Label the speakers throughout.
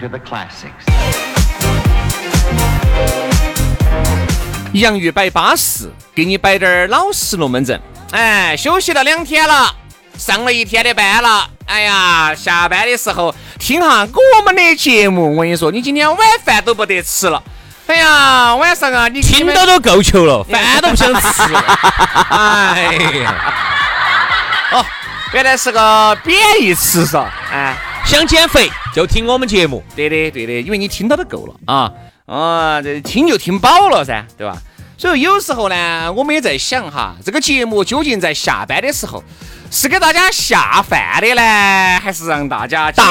Speaker 1: To return to the classics.
Speaker 2: 洋芋摆巴适，给你摆点儿老实龙门阵。哎，休息了两天了，上了一天的班了。哎呀，下班的时候听哈我们的节目，我跟你说，你今天晚饭都不得吃了。哎呀，晚上啊，你
Speaker 3: 听到都够球了，饭都不想吃。哎呀，
Speaker 2: 哦，原来是个贬义词噻。哎，
Speaker 3: 想减肥 就听我们节目。
Speaker 2: 对的，对的，因为你听到都够了啊啊，这听就听饱了噻，对吧？所以有时候呢，我们也在想哈，这个节目究竟在下班的时候是给大家下饭的呢，还是让大家
Speaker 3: 倒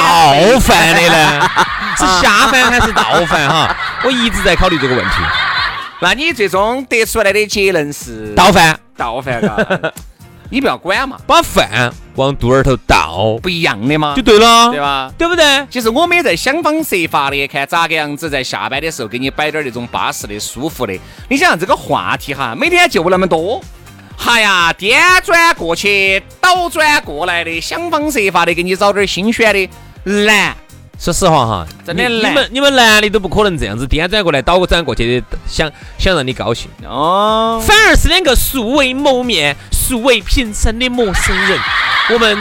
Speaker 3: 饭的呢？是下饭还是倒饭哈？我一直在考虑这个问题。
Speaker 2: 那你最终得出来的结论是
Speaker 3: 倒饭，
Speaker 2: 倒饭嘎，你不要管嘛，
Speaker 3: 把饭往肚儿头倒，
Speaker 2: 不一样的嘛，
Speaker 3: 就对了，
Speaker 2: 对吧？
Speaker 3: 对不对？
Speaker 2: 其实我们也在想方设法的，看咋个样子在下班的时候给你摆点那种巴适的、舒服的。你想这个话题哈，每天就那么多，哈呀，颠转过去、倒转过来的，想方设法的给你找点新鲜的，难。
Speaker 3: 说实话哈，
Speaker 2: 真的你
Speaker 3: 们你们男的都不可能这样子颠转过来、倒转过去的，想想让你高兴，
Speaker 2: 哦，
Speaker 3: 反而是两个素未谋面、素未平生的陌生人，我们。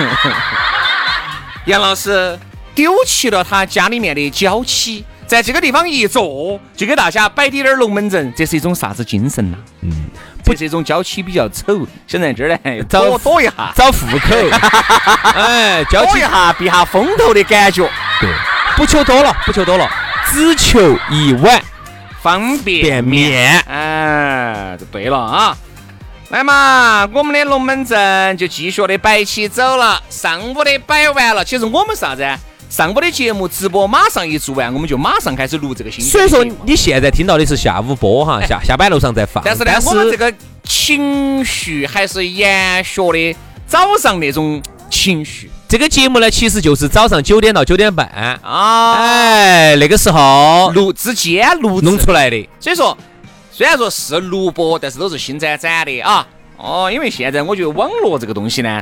Speaker 2: 杨老师丢弃了他家里面的娇妻，在这个地方一坐，就给大家摆点点龙门阵，这是一种啥子精神呐？嗯，不，这种娇妻比较丑，想在这儿呢 躲躲一下，
Speaker 3: 找户口，哎，交起
Speaker 2: 躲一下避下风头的感觉，
Speaker 3: 对，不求多了，不求多了，只求一碗
Speaker 2: 方便
Speaker 3: 便面。
Speaker 2: 哎，就对了啊。来嘛，我们的龙门阵就继续的摆起走了。上午的摆完了，其实我们啥子？上午的节目直播马上一做完，我们就马上开始录这个新
Speaker 3: 所以说你现在听到的是下午播哈，下下班路上再放。
Speaker 2: 但是呢，我们这个情绪还是延续的早上那种情绪
Speaker 3: 这个节目呢，其实就是早上九点到九点半，
Speaker 2: 啊，
Speaker 3: 哎，那个时候
Speaker 2: 录之间录
Speaker 3: 弄出来的。
Speaker 2: 所以说，虽然说是录播，但是都是新攒攒的啊。哦，因为现在我觉得网络这个东西呢，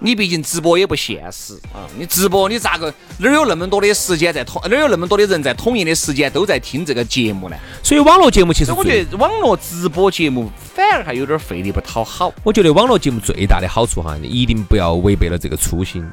Speaker 2: 你毕竟直播也不现实啊。你直播你咋个哪儿有那么多的时间在统，哪儿有那么多的人在统一的时间都在听这个节目呢？
Speaker 3: 所以网络节目其实
Speaker 2: 我觉得网络直播节目反而还有点费力不讨好。
Speaker 3: 我觉得网络节目最大的好处哈，你一定不要违背了这个初心。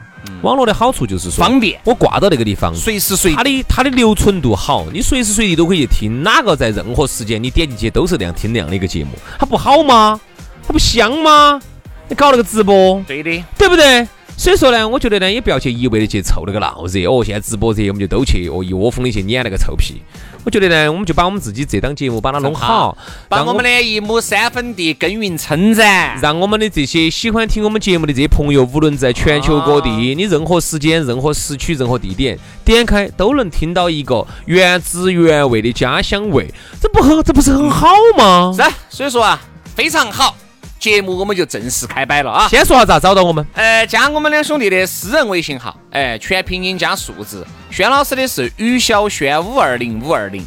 Speaker 3: 网络的好处就是说
Speaker 2: 方便
Speaker 3: 我挂到那个地方，
Speaker 2: 随时随地
Speaker 3: 它的它的留存度好，你随时随地都可以听，哪个在任何时间你点进去都是那样听那样的一个节目，它不好吗？它不香吗？你搞了个直播，
Speaker 2: 对的，
Speaker 3: 对不对？所以说呢，我觉得呢，也不要去一味的去凑那个闹热哦。现在直播热，我们就都去哦，一窝蜂的去撵那个臭屁。我觉得呢，我们就把我们自己这档节目把它弄好，
Speaker 2: 把我们的一亩三分地耕耘称赞。
Speaker 3: 让我们的这些喜欢听我们节目的这些朋友，无论在全球各地，你任何时间、任何时区、任何地点，点开都能听到一个原汁原味的家乡味，这不很这不是很好吗？
Speaker 2: 是，所以说啊，非常好。节目我们就正式开摆了啊！
Speaker 3: 先说下咋找到我们？
Speaker 2: 呃，加我们两兄弟的私人微信号，哎，全拼音加数字。轩老师的是于小轩五二零五二零，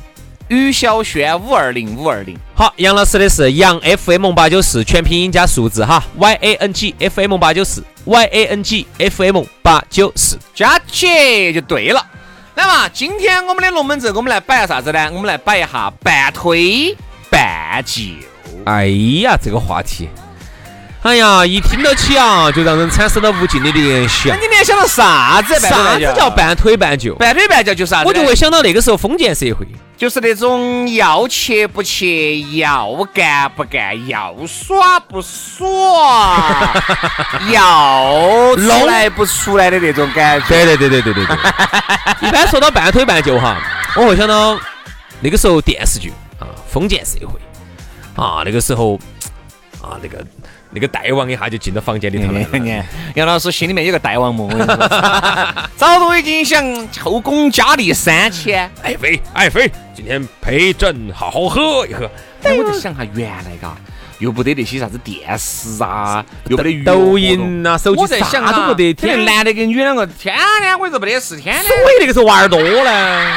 Speaker 2: 于小轩五二零五二零。
Speaker 3: 好，杨老师的是杨 FM 八九四，全拼音加数字哈，Y A N G F M 八九四，Y A N G F M 八九四。
Speaker 2: 加起就对了。那么今天我们的龙门阵，我们来摆下啥子呢？我们来摆一下半推半就。
Speaker 3: 哎呀，这个话题，哎呀，一听到起啊，就让人产生了无尽的联想
Speaker 2: 那。你联想到啥子？
Speaker 3: 啥子叫半推半就？
Speaker 2: 半推半就？就是啥子？
Speaker 3: 我就会想到那个时候封建社会，
Speaker 2: 就是那种要切不切，要干不干，要耍不耍，要出来不出来的那种感觉。
Speaker 3: 对对对对对对对。一般说到半推半就哈，我会想到那个时候电视剧啊，封建社会啊，那个时候啊，那个那个大王一下就进到房间里头了。
Speaker 2: 你，杨老师心里面有个大王梦，我跟你说 早都已经想后宫佳丽三千。
Speaker 3: 爱妃，爱妃，今天陪朕好好喝一喝。
Speaker 2: 哎，我在想哈，原来嘎，又不得那些啥子电视啊，又不得
Speaker 3: 抖音呐、手机啥都不得，
Speaker 2: 天
Speaker 3: 天
Speaker 2: 男的跟女两个天天我跟你说没得事，天天
Speaker 3: 所以那个时候娃儿多呢。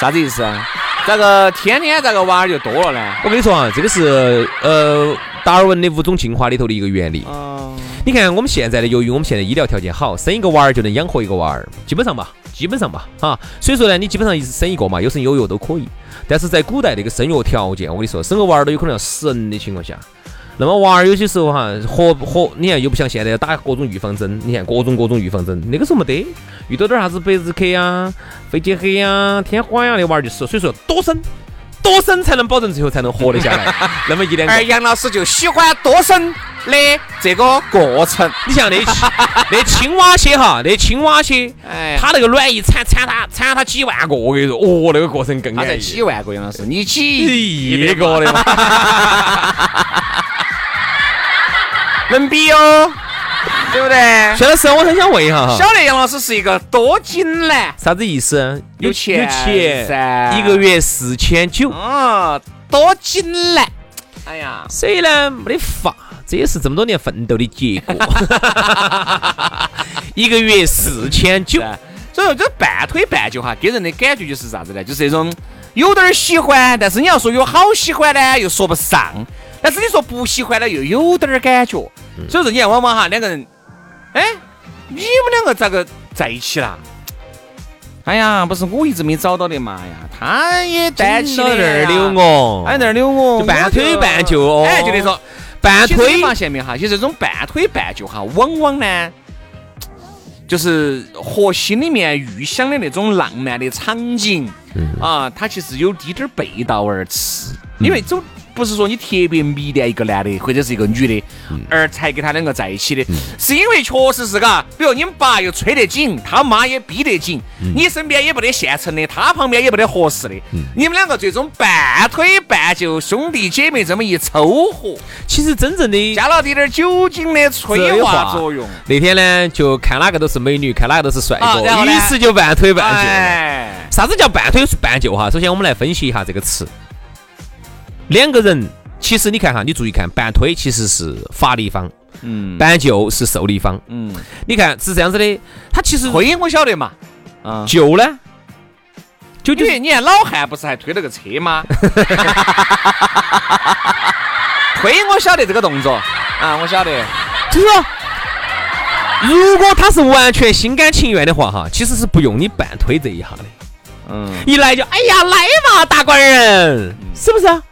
Speaker 2: 啥子意思啊？咋个天天咋个娃儿就多了呢？
Speaker 3: 我跟你说啊，这个是呃达尔文的物种进化里头的一个原理。
Speaker 2: 嗯，
Speaker 3: 你看我们现在的，由于我们现在医疗条件好，生一个娃儿就能养活一个娃儿，基本上吧，基本上吧，哈。所以说呢，你基本上一生一个嘛，有生有育都可以。但是在古代那个生育条件，我跟你说，生个娃儿都有可能要死人的情况下，那么娃儿有些时候哈，活活，你看又不像现在要打各种预防针，你看各种各种预防针，那个时候没得，遇到点啥子百日咳呀、肺结核呀、天花呀，那娃儿就死。所以说多生。多生才能保证最后才能活得下来，那么一两个
Speaker 2: 而。杨老师就喜欢多生的这个过程。
Speaker 3: 你像那青那青蛙些哈，那青蛙些，
Speaker 2: 哎
Speaker 3: 它那个卵一产产它产它几万个，我跟你说，哦，那个过程更安逸。
Speaker 2: 几万个杨老师，你几
Speaker 3: 亿个的嘛，
Speaker 2: 能比哦，对不对？
Speaker 3: 薛老师，我很想问一下哈，
Speaker 2: 晓得杨老师是一个多金男，
Speaker 3: 啥子意思？
Speaker 2: 有钱
Speaker 3: 有钱
Speaker 2: 噻
Speaker 3: 一个月四千九，
Speaker 2: 嗯，多金男。哎呀，
Speaker 3: 所以呢没得法，这也是这么多年奋斗的结果。一个月四千九，
Speaker 2: 所以说这半推半就哈，给人的感觉就是啥子呢？就是那种有点儿喜欢，但是你要说有好喜欢呢，又说不上；但是你说不喜欢了，又有点儿感觉。所以说你看，往往哈两个人，哎，你们两个咋个在一起了？哎呀，不是我一直没找到的嘛呀，他也单起了
Speaker 3: 那儿溜我，
Speaker 2: 哎那儿溜我，
Speaker 3: 就半推半就哦。
Speaker 2: 哎，就那种
Speaker 3: 半推。
Speaker 2: 发现没有哈？其实这种半推半就哈，往往呢，就是和心里面预想的那种浪漫的场景，啊，它其实有滴点儿背道而驰，因为总不是说你特别迷恋一个男的或者是一个女的，而才跟他两个在一起的，是因为确实是嘎，比如你们爸又催得紧，他妈也逼得紧，你身边也没得现成的，他旁边也没得合适的，你们两个最终半推半就，兄弟姐妹这么一凑合。
Speaker 3: 其实真正的
Speaker 2: 加了点点酒精的催化作用。
Speaker 3: 那天呢，就看哪个都是美女，看哪个都是帅哥，于是就半推半就。
Speaker 2: 哎，
Speaker 3: 啥子叫半推半就哈？首先我们来分析一下这个词。两个人，其实你看哈，你注意看，半推其实是发力方，
Speaker 2: 嗯
Speaker 3: 半就，是受力方。
Speaker 2: 嗯，
Speaker 3: 你看是这样子的，他其实
Speaker 2: 推我晓得嘛，啊，
Speaker 3: 就呢，就就是
Speaker 2: 因为你看老汉不是还推了个车吗？推我晓得这个动作啊，我晓得。
Speaker 3: 就是说，如果他是完全心甘情愿的话哈，其实是不用你半推这一下的。
Speaker 2: 嗯，
Speaker 3: 一来就哎呀来嘛，大官人，是不是啊？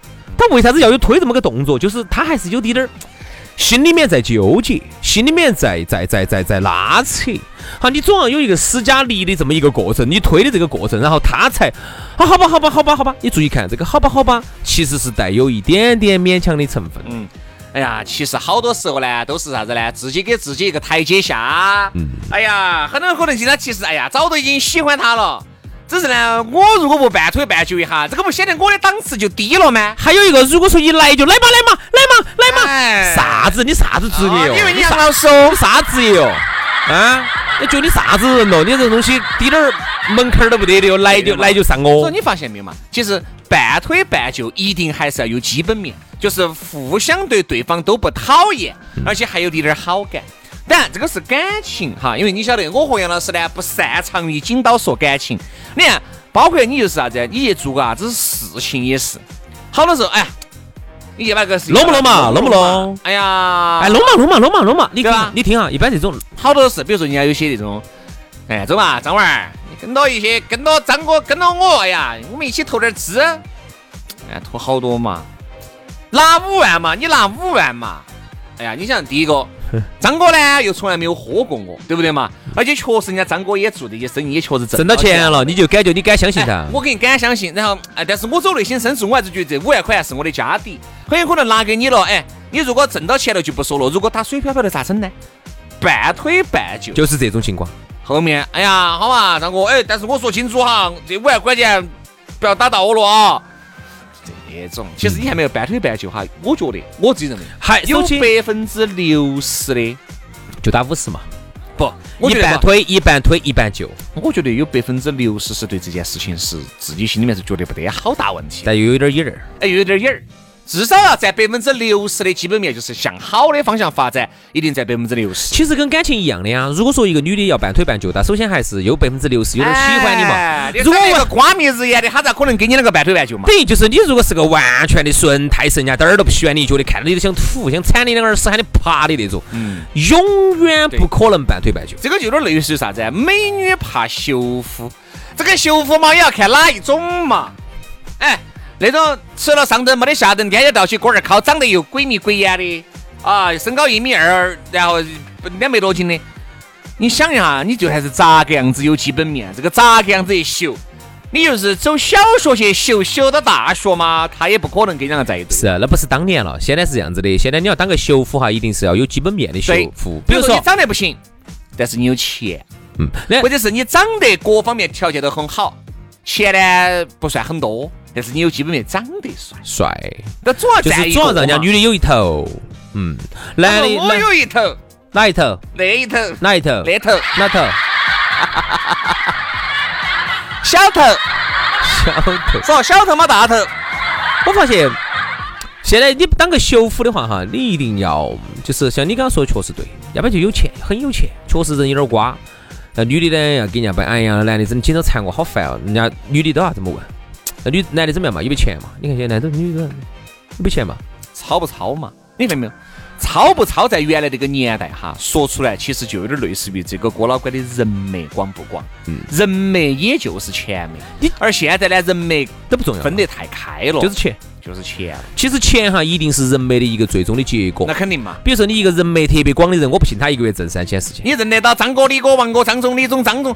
Speaker 3: 他为啥子要有推这么个动作？就是他还是有滴点儿 心里面在纠结，心里面在在在在在拉扯。好，你总要有一个施加力的这么一个过程，你推的这个过程，然后他才好，好吧，好吧，好吧，好吧。你注意看这个好吧，好吧，其实是带有一点点勉强的成分。
Speaker 2: 嗯，哎呀，其实好多时候呢，都是啥子呢？自己给自己一个台阶下。嗯，哎呀，很多人可能性他其实哎呀，早都已经喜欢他了，只是呢，我如果不半推半就一下，这个不显得我的档次就低了吗？
Speaker 3: 还有一个，如果说一来就来嘛，来嘛，来嘛，来嘛，
Speaker 2: 哎
Speaker 3: 啥子？你啥子职业哦？
Speaker 2: 因为你杨
Speaker 3: 啥
Speaker 2: 老师哦
Speaker 3: 你，啥职业哦？啊？你觉得你啥子人咯？你这东西滴点儿门槛儿都不得的哟，来就来就上哦。
Speaker 2: 所以你发现没有嘛？其实半推半就一定还是要有基本面，就是互相对对方都不讨厌，而且还有滴点儿好感。当然，这个是感情哈，因为你晓得，我和杨老师呢不擅长于紧刀说感情。你看，包括你就是啥子，你去做个啥子事情也是，好多时候，哎，你去把个事
Speaker 3: 弄不弄嘛弄不弄？
Speaker 2: 哎呀，
Speaker 3: 哎，弄嘛弄嘛弄嘛弄嘛！你听你听啊，一般这种
Speaker 2: 好多事，比如说人家有些那种，哎，走嘛，张娃儿，你跟到一些，跟到张哥，跟到我，哎呀，我们一起投点资，哎，投好多嘛，拿五万嘛，你拿五万嘛，哎呀，你想第一个，张哥呢又从来没有喝过我，对不对嘛？而且确实人家张哥也做这些生意，也确实挣
Speaker 3: 挣到钱了，
Speaker 2: 你
Speaker 3: 你就感觉你敢相信他
Speaker 2: 哎。我给你敢相信，然后哎，但是我走内心深处，我还是觉得这五万块钱是我的家底，很有可能拿给你了，哎，你如果挣到钱了就不说了，如果打水漂漂的咋整呢？半推半就，
Speaker 3: 就是这种情况。
Speaker 2: 后面，哎呀，好嘛，张哥，哎，但是我说清楚哈，这五万块钱不要打到我了啊。这种，其实你还没有半推半就哈，我觉得我自己认为，
Speaker 3: 还有
Speaker 2: 百分之六十的
Speaker 3: 就打五十嘛，
Speaker 2: 不，我
Speaker 3: 一半推一半推一半就，
Speaker 2: 我觉得有百分之六十是对这件事情是自己心里面是觉得不得好大问题，
Speaker 3: 但又有点瘾儿。
Speaker 2: 哎，又有点瘾儿。至少要占百分之六十的基本面，就是向好的方向发展，一定占百分之六十。
Speaker 3: 其实跟感情一样的呀。如果说一个女的要半推半就，她首先还是有百分之六十有点喜欢你嘛。
Speaker 2: 哎
Speaker 3: 如果
Speaker 2: 一个光明日眼的，她咋可能给你那个半推半就嘛？
Speaker 3: 等于就是你如果是个完全的纯太神，人家点儿都不喜欢你，觉得看到你都想吐，想铲你两耳屎喊你爬的那种，
Speaker 2: 嗯
Speaker 3: 永远不可能半推半就。
Speaker 2: 这个就有点类似于啥子？美女怕修复，这个修复嘛也要看哪一种嘛。哎，那种吃了上顿没得下顿，天天到起锅儿烤，长得又鬼迷鬼眼的啊，身高一米二，然后两百多斤的，你想一下，你就还是咋个样子有基本面？这个咋个样子一修？你就是走小学去修，修到大学嘛，他也不可能跟人家在一起。
Speaker 3: 是，啊那不是当年了，现在是这样子的。现在你要当个修复哈，一定是要有基本面的修
Speaker 2: 对
Speaker 3: 复。比如说
Speaker 2: 你，长得不行，但是你有钱。
Speaker 3: 嗯，
Speaker 2: 或者是你长得各方面条件都很好，钱呢不算很多，但是你有基本面，长得帅，
Speaker 3: 帅，
Speaker 2: 那主要
Speaker 3: 就是主要让人家女
Speaker 2: 的
Speaker 3: 的有一头。嗯，男的
Speaker 2: 我有一头，
Speaker 3: 哪一头？
Speaker 2: 那一头，
Speaker 3: 哪一头？
Speaker 2: 那头，
Speaker 3: 哪头？
Speaker 2: 小头，
Speaker 3: 小头。
Speaker 2: 说小头嘛大头，
Speaker 3: 我发现现在你当个修复的话哈，你一定要就是像你刚刚说的，确实对，要不然就有钱，很有钱，确实人有点瓜。那女的呢，要给人家摆，哎呀，男的真的紧张缠我，好烦哦。人家女的都要这么问，那女男的怎么样嘛？有没有钱嘛？你看现在男的女的有没有钱嘛？
Speaker 2: 超不超嘛？你发现没有？超不超，在原来那个年代哈，说出来其实就有点类似于这个郭老倌的人脉广不广？嗯，人脉也就是钱脉。
Speaker 3: 你
Speaker 2: 而现在呢，人脉
Speaker 3: 都不重要，
Speaker 2: 分得太开了，
Speaker 3: 就是钱。
Speaker 2: 就是钱。
Speaker 3: 其实钱哈，一定是人脉的一个最终的结果
Speaker 2: 那。肯定嘛。
Speaker 3: 比如说你一个人脉特别广的人，我不信他一个月挣三千四千。
Speaker 2: 你认得到张哥、李哥、王哥、张总、李总、张总，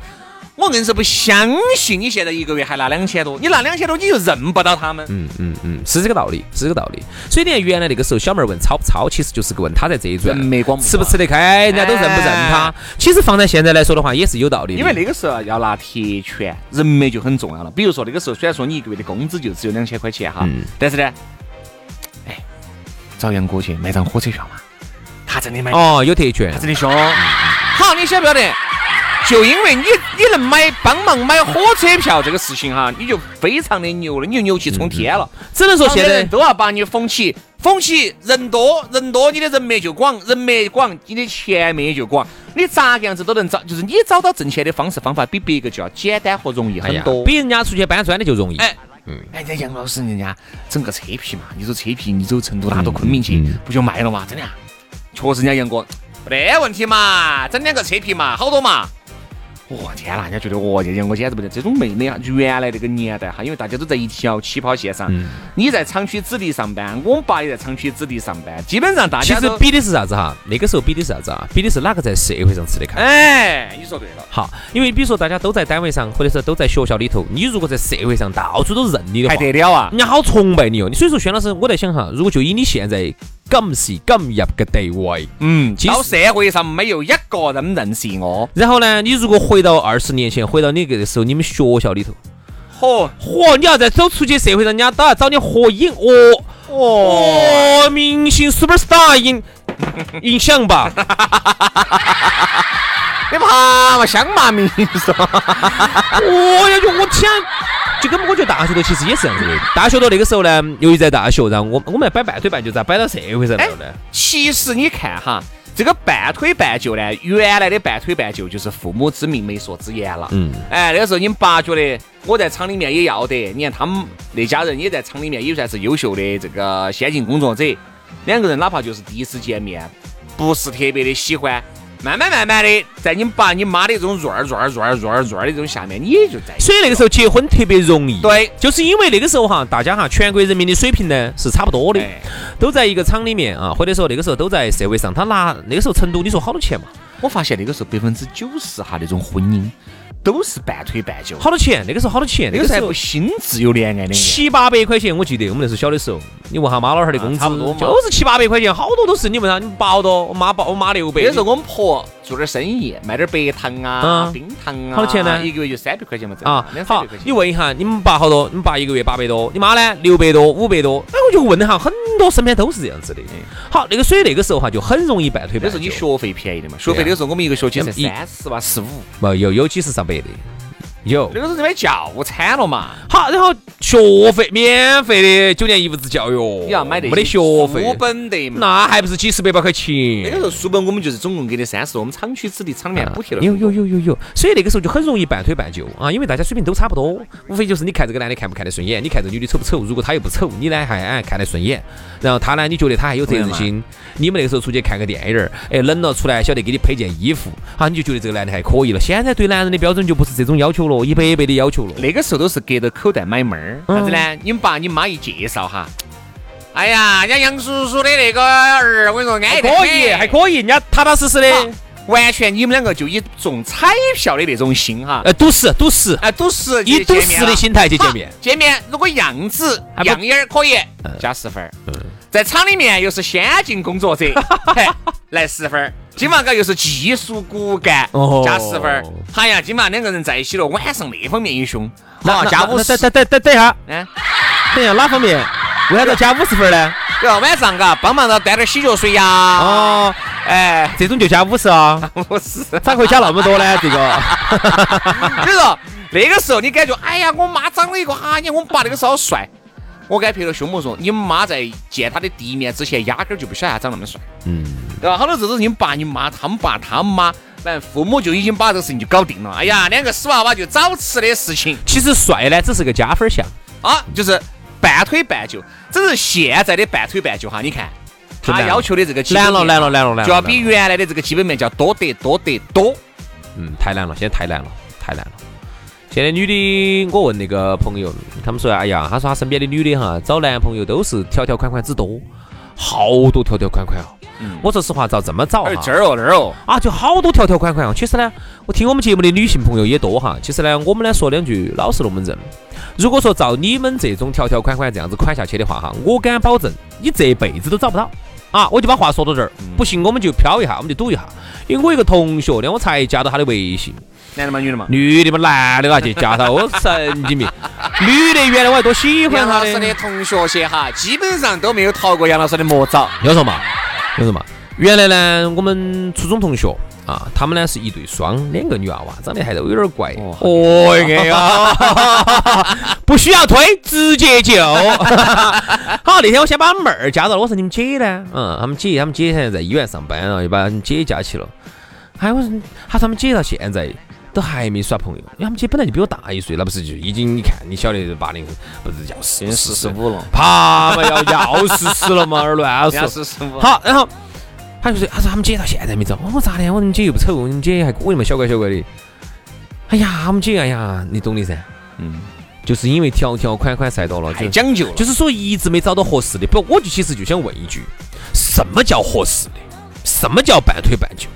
Speaker 2: 我硬是不相信你现在一个月还拿两千多，你拿两千多你就认不到他们。
Speaker 3: 嗯嗯嗯，是这个道理，是这个道理。所以你看，原来那个时候小妹儿问超不超，其实就是个问他在这一转吃不吃得开，人家都认不认他
Speaker 2: 哎。
Speaker 3: 其实放在现在来说的话，也是有道理的。
Speaker 2: 因为那个时候要拿铁拳，人脉就很重要了。比如说那个时候，虽然说你一个月的工资就只有两千块钱哈，
Speaker 3: 嗯
Speaker 2: 但是呢，哎，找杨哥去买张火车票嘛，他真的买，
Speaker 3: 哦，有特权
Speaker 2: 他，真的凶。好，你晓不晓得？就因为你你能买帮忙买火车票这个事情哈，你就非常的牛了，你就牛气冲天了。
Speaker 3: 只能说现在
Speaker 2: 人都要把你捧起，捧起人多人多，你的人脉就广，人脉广，你的钱脉也就广。你咋个样子都能找，就是你找到挣钱的方式方法，比别个就要简单和容易很多。
Speaker 3: 比人家出去搬砖的就容易。
Speaker 2: 哎，哎，人家杨老师人家整个车皮嘛，你走车皮，你走成都拿到昆明去，不就卖了嘛？真的啊，确实人家杨哥没得问题嘛，整两个车皮嘛，好多嘛。我、天哪，人家觉得我这杨哥简直不得，这种妹妹啊，就原来那个年代哈，因为大家都在一条起跑线上，你在厂区子弟上班，我们爸也在厂区子弟上班，基本上大家都
Speaker 3: 其实比的是啥子哈？那个时候比的是啥子啊？比的是哪个在社会上吃得开。
Speaker 2: 哎，你说对了，
Speaker 3: 好，因为比如说大家都在单位上，或者是都在学校里头，你如果在社会上到处都认你的话
Speaker 2: 还，得了啊？
Speaker 3: 人家好崇拜你哦。你所以说，轩老师，我在想哈，如果就以你现在今时今日嘅地位，
Speaker 2: 嗯，到社会上没有一个人认识我，
Speaker 3: 然后呢，你如果回到二十年前，回到你那个时候，你们学校里头，
Speaker 2: 嚯
Speaker 3: 嚯，你要再走出去社会上，人家都要找你合影哦。哦，明星 super star 影影响吧？
Speaker 2: 你怕嘛？香嘛明说，
Speaker 3: 哦呀，就我天，就跟我觉得大学头其实也是这样子的。大学头那个时候呢，由于在大学，然后我我们要摆半推半就，咋摆到社会上来了呢？
Speaker 2: 其实你看哈，这个半推半就呢，原来的半推半就就是父母之命，媒妁之言了。
Speaker 3: 嗯，
Speaker 2: 哎，那个时候你们爸觉得我在厂里面也要得，你看他们那家人也在厂里面也算是优秀的这个先进工作者，两个人哪怕就是第一次见面，不是特别的喜欢，慢慢慢慢的，在你爸你妈的这种润儿润儿润儿润儿润儿的这种下面，你也就在
Speaker 3: 所以那个时候结婚特别容易。
Speaker 2: 对
Speaker 3: 就是因为那个时候哈，大家哈，全国人民的水平呢是差不多的，
Speaker 2: 哎
Speaker 3: 都在一个厂里面啊，或者说那个时候都在社会上，他拿那个时候成都，你说好多钱嘛？
Speaker 2: 我发现那个时候百分之九十哈那种婚姻都是半推半就，
Speaker 3: 好多钱？那个时候好多钱？
Speaker 2: 那个时候还不新自由恋爱的。
Speaker 3: 七八百块钱，我记得我们那时候小的时候，你问下妈老汉儿的工资，
Speaker 2: 啊差不多嘛
Speaker 3: 就是七八百块钱，好多都是你问他，你八好多，我妈八我妈六百。
Speaker 2: 那时候我们婆做点生意，卖点白糖啊、
Speaker 3: 嗯
Speaker 2: 冰糖啊，
Speaker 3: 好多钱呢
Speaker 2: 一个月就三百块钱嘛，
Speaker 3: 啊，好
Speaker 2: 两三百块，钱。
Speaker 3: 你问一下，你们爸好多？你们爸一个月八百多，你妈呢？六百多、五百多。哎，我就问了哈，很多身边都是这样子的。好，那个所以那个时候哈，就很容易半推半就。
Speaker 2: 那时候你学费便宜的嘛，学费那个时候我们一个学期才三十吧，十五。
Speaker 3: 没有有几十上百的，有。
Speaker 2: 那个时候在买教餐了嘛，
Speaker 3: 好，然后学费免费的九年义务制教育，
Speaker 2: 你要买的
Speaker 3: 没得学费
Speaker 2: 书
Speaker 3: 费，
Speaker 2: 本的嘛。
Speaker 3: 那还不是几十百把块钱
Speaker 2: 那个？时候书本我们就是总共给的三十，我们厂区子弟厂里面补贴了。
Speaker 3: 有有有有有，所以那个时候就很容易半推半就啊，因为大家水平都差不多，无非就是你看这个男的看不看得顺眼，你看这女的丑不丑，如果她又不丑，你呢还哎看得顺眼，然后他呢你觉得他还有责任心，你们那个时候出去看个电影儿，哎冷了出来晓得给你配件衣服，好你就觉得这个男的还可以了。现在对男人的标准就不是这种要求了，一百倍的要求了。
Speaker 2: 那个时候都是隔着口袋买妹儿，
Speaker 3: 嗯。
Speaker 2: 啥子呢？你们爸你妈一介绍哈，哎呀，人家杨叔叔的那个儿，我跟你说，安
Speaker 3: 还
Speaker 2: 逸得
Speaker 3: 可以，还可以，人家踏踏实实的，
Speaker 2: 完全你们两个就以中彩票的那种心哈，
Speaker 3: 呃，赌石赌石，
Speaker 2: 哎，赌石
Speaker 3: 以赌石的心态去见面。
Speaker 2: 见面如果样子
Speaker 3: 样
Speaker 2: 样眼儿可以，加十分儿。在厂里面又是先进工作者，嘿来十分儿。今晚个又是技术骨干
Speaker 3: 哦，
Speaker 2: 加十分儿。哎呀，金马两个人在一起了，晚上那方面也凶，好
Speaker 3: 那
Speaker 2: 加五十。
Speaker 3: 等等等等一下，
Speaker 2: 嗯，
Speaker 3: 等一下哪方面？为啥子要加五十分呢？
Speaker 2: 对吧？晚上嘎，帮忙到端点洗脚水呀。
Speaker 3: 哦，
Speaker 2: 哎，
Speaker 3: 这种就加五十啊？
Speaker 2: 五十。
Speaker 3: 咋会加那么多呢？这个
Speaker 2: 你 说那个时候你感觉，哎呀，我妈长了一个，哎呀，我们爸那个时候好帅。我敢拍着胸脯说，你们妈在见他的第一面之前，压根儿就不晓得他长那么帅。
Speaker 3: 嗯，
Speaker 2: 对吧？好多时候都是你们爸、你妈、他们爸、他们妈，反正父母就已经把这个事情就搞定了。哎呀，两个死娃娃就早吃的事情
Speaker 3: 其实帅呢只是个加分项，
Speaker 2: 啊，就是半推半就。只是现在的半推半就哈，你看他要求的这个基本
Speaker 3: 难了难了难了难了，
Speaker 2: 就要比原来的这个基本面要多得多得多。
Speaker 3: 嗯太难了，现在太难了，太难了。现在女的，我问那个朋友，他们说，哎呀，他说他身边的女的哈，找男朋友都是条条款款之多，好多条条款款哦。我说实话，照这么找哈，
Speaker 2: 而这儿哦那儿哦，
Speaker 3: 啊，就好多条条款款哦。其实呢，我听我们节目的女性朋友也多哈。其实呢，我们呢说两句老实龙门阵。如果说照你们这种条条款款这样子款下去的话哈，我敢保证你这辈子都找不到。啊，我就把话说到这儿，不信我们就飘一下，我们就赌一下。因为我一个同学呢，我才加到他的微信，
Speaker 2: 男的嘛女的嘛。
Speaker 3: 女的嘛，男的啊就加他，我神经病。女的原来我还多喜欢他
Speaker 2: 杨老师的同学些哈，基本上都没有逃过杨老师的魔爪。
Speaker 3: 要说嘛？要说嘛？原来呢，我们初中同学啊，他们呢是一对双，两个女娃娃，长得还都有点怪。哦，哎呀，不需要推，直接就。好，那天我先把妹儿加到了，我说你们姐呢？嗯，他们姐，他们姐现在在医院上班了，又把他们姐加起了。哎，我说，他说他们姐到现在都还没耍朋友，因为他们姐本来就比我大一岁，那不是就已经你看你晓得八零不是要四
Speaker 2: 四十五了，
Speaker 3: 怕嘛要要四十了嘛，而乱说。
Speaker 2: 四十五。
Speaker 3: 好，然后他就说，他说他们姐到现在没找，我说咋的？我说你姐又不丑，你们姐还可以嘛，小乖小乖的。哎呀，我们姐，哎呀，你懂的噻，
Speaker 2: 嗯，
Speaker 3: 就是因为条条款款晒到了，就
Speaker 2: 太讲究了。
Speaker 3: 就是说一直没找到合适的。不，我就其实就想问一句，什么叫合适的？什么叫半推半就？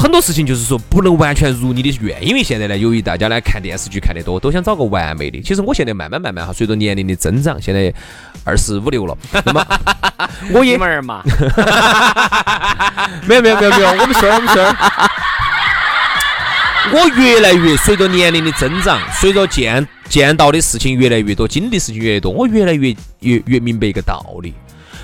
Speaker 3: 很多事情就是说不能完全如你的愿，因为现在呢，由于大家呢看电视剧看得多，都想找个完美的。其实我现在慢慢慢慢哈，随着年龄的增长，现在二十五六了，那么 我也
Speaker 2: 儿嘛，
Speaker 3: 没有没有没有没有，我们孙儿我们孙儿。我越来越随着年龄的增长，随着见见到的事情越来越多，经历的事情越来越多，我越来越越越明白一个道理：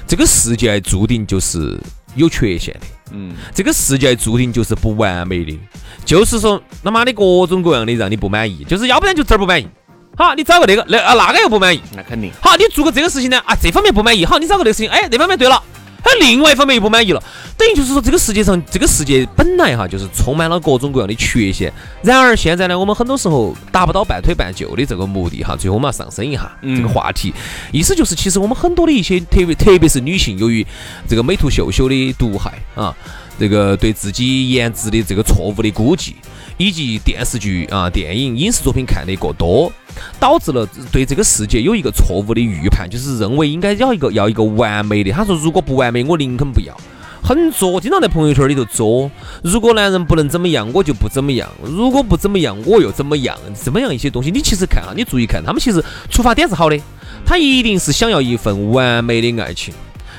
Speaker 3: 这个世界注定就是有缺陷的，
Speaker 2: 嗯，
Speaker 3: 这个世界注定就是不完美的，就是说他妈的各种各样的让你不满意，就是要不然就这儿不满意，好，你找个那个那啊那个又不满意，
Speaker 2: 那肯定。
Speaker 3: 好，你做个这个事情呢，啊，这方面不满意，好，你找个这个事情，哎，那方面对了，哎，另外一方面又不满意了，等于就是说，这个世界上，这个世界本来哈就是充满了各种各样的缺陷。然而现在呢，我们很多时候达不到半推半就的这个目的哈。最后我们要上升一下这个话题，意思就是其实我们很多的一些特别特别是女性，由于这个美图秀秀的毒害啊，这个对自己颜值的这个错误的估计，以及电视剧啊、电影、影视作品看的过多，导致了对这个世界有一个错误的预判，就是认为应该要一个要一个完美的。他说如果不完美，我宁肯不要。很作，经常在朋友圈里头作。如果男人不能怎么样，我就不怎么样；如果不怎么样，我又怎么样？怎么样一些东西，你其实看啊，你注意看，他们其实出发点是好的，他一定是想要一份完美的爱情，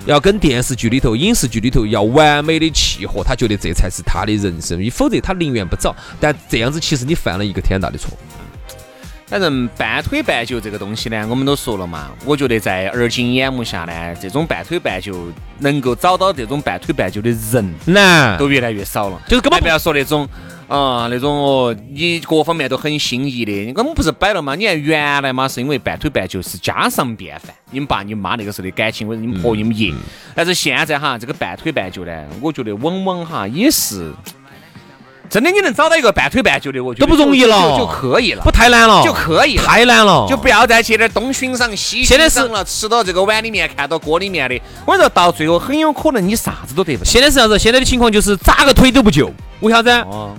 Speaker 3: 要跟电视剧里头、影视剧里头要完美的契合，他觉得这才是他的人生，否则他宁愿不找。但这样子其实你犯了一个天大的错。
Speaker 2: 反正半推半就这个东西呢，我们都说了嘛。我觉得在而今眼目下呢，这种半推半就能够找到这种半推半就的人
Speaker 3: 难，
Speaker 2: 都越来越少了。
Speaker 3: 就是根本
Speaker 2: 不要说那种啊，那种哦，你各方面都很心仪的，我们不是摆了吗？你看原来嘛，是因为半推半就是家常便饭，你们爸你们妈那个时候的感情，或者你们婆你们爷。但是现在哈，这个半推半就呢，我觉得往往哈也是。真的，你能找到一个半推半就的，我觉
Speaker 3: 得都不容易了，
Speaker 2: 就可以了，
Speaker 3: 不太难了，
Speaker 2: 就可以，
Speaker 3: 太难了，
Speaker 2: 就不要再去点东欣赏西欣赏了，吃到这个碗里面，看到锅里面的，我跟你说到最后很有可能你啥子都得不到。
Speaker 3: 现在是啥子？现在的情况就是咋个推都不救，为啥子？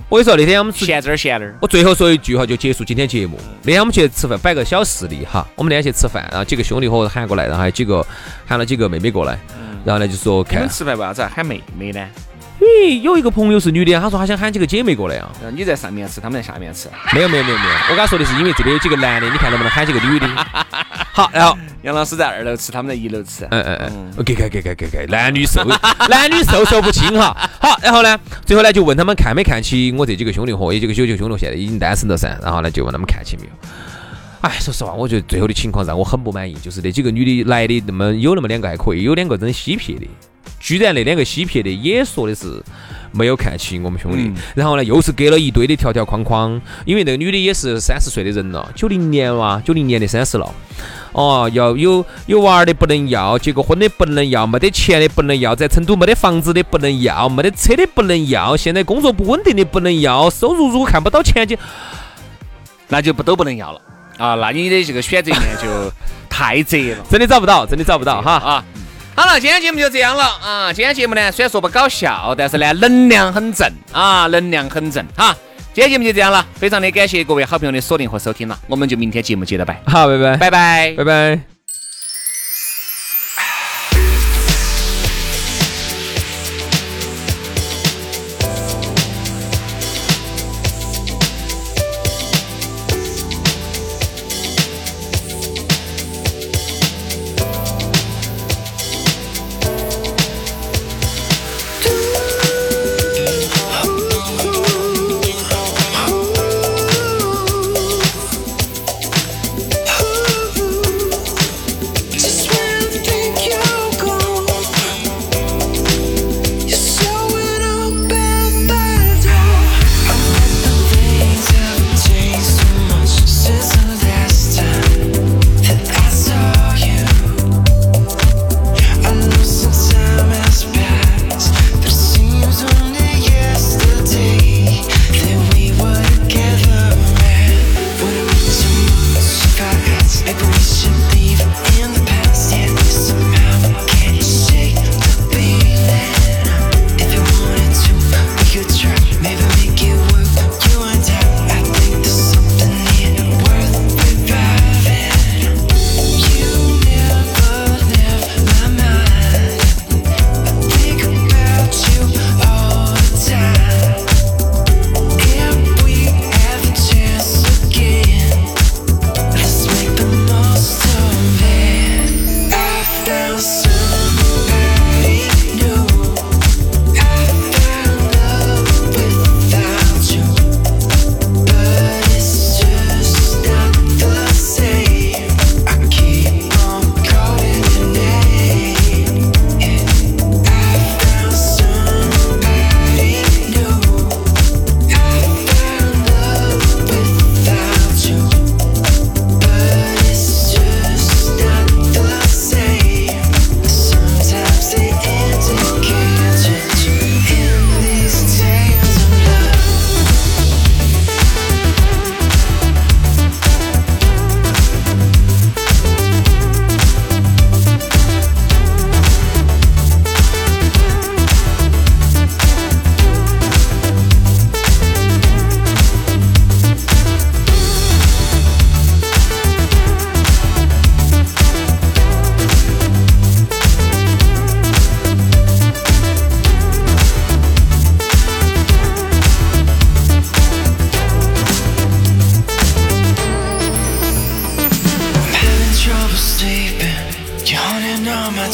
Speaker 3: 我跟你说，那天我们
Speaker 2: 闲这儿闲那儿，
Speaker 3: 我最后说一句哈就结束今天节目。那天我们去吃饭，摆个小事例哈，我们那天去吃饭，然后几个兄弟伙喊过来，然后还有几个喊了几个妹妹过来，然后呢就说看。
Speaker 2: 吃饭为啥子喊妹妹呢？
Speaker 3: 咦，有一个朋友是女的，她说她想喊几个姐妹过来啊。
Speaker 2: 你在上面吃，他们在下面吃。
Speaker 3: 没有没有没有没有，我跟她说的是因为这边有几个男的，你看能不能喊几个女的。好，然后
Speaker 2: 杨老师在二楼吃，他们在一楼吃。
Speaker 3: 嗯嗯嗯，给给给给给给，男女授男女授受不亲哈。好，然后呢，最后呢就问他们看没看起我这几个兄弟伙，有几个九九兄弟现在已经单身了噻。然后呢就问他们看起没有。哎，说实话，我觉得最后的情况让我很不满意，就是那几个女的来的那么有那么两个还可以，有两个真嬉皮的。居然那两个嬉皮的也说的是没有看起我们兄弟，然后呢又是给了一堆的条条框框，因为那个女的也是三十岁的人了，九零年哇，九零年的三十了，哦，要有有娃儿的不能要，结过婚的不能要，没得钱的不能要，在成都没得房子的不能要，没得车的不能要，现在工作不稳定的不能要，收入如果看不到前景，
Speaker 2: 那就不都不能要了。啊，那你的这个选择面就太窄了，
Speaker 3: 真的找不到，真的找不到哈。啊。
Speaker 2: 好了，今天节目就这样了啊！今天节目呢，虽然说不搞笑，但是呢，能量很正啊，能量很正哈。今天节目就这样了，非常的感谢各位好朋友的锁定和收听了，我们就明天节目接着拜。
Speaker 3: 好，拜拜，
Speaker 2: 拜拜，
Speaker 3: 拜拜。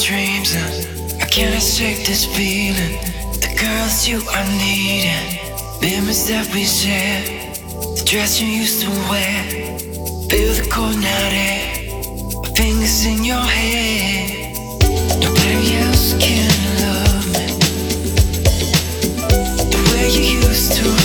Speaker 4: dreams and I can't shake this feeling. The girls you are needing, memories that we share, the dress you used to wear, feel the cold night air, my fingers in your hair. Nobody else can love me the way you used to.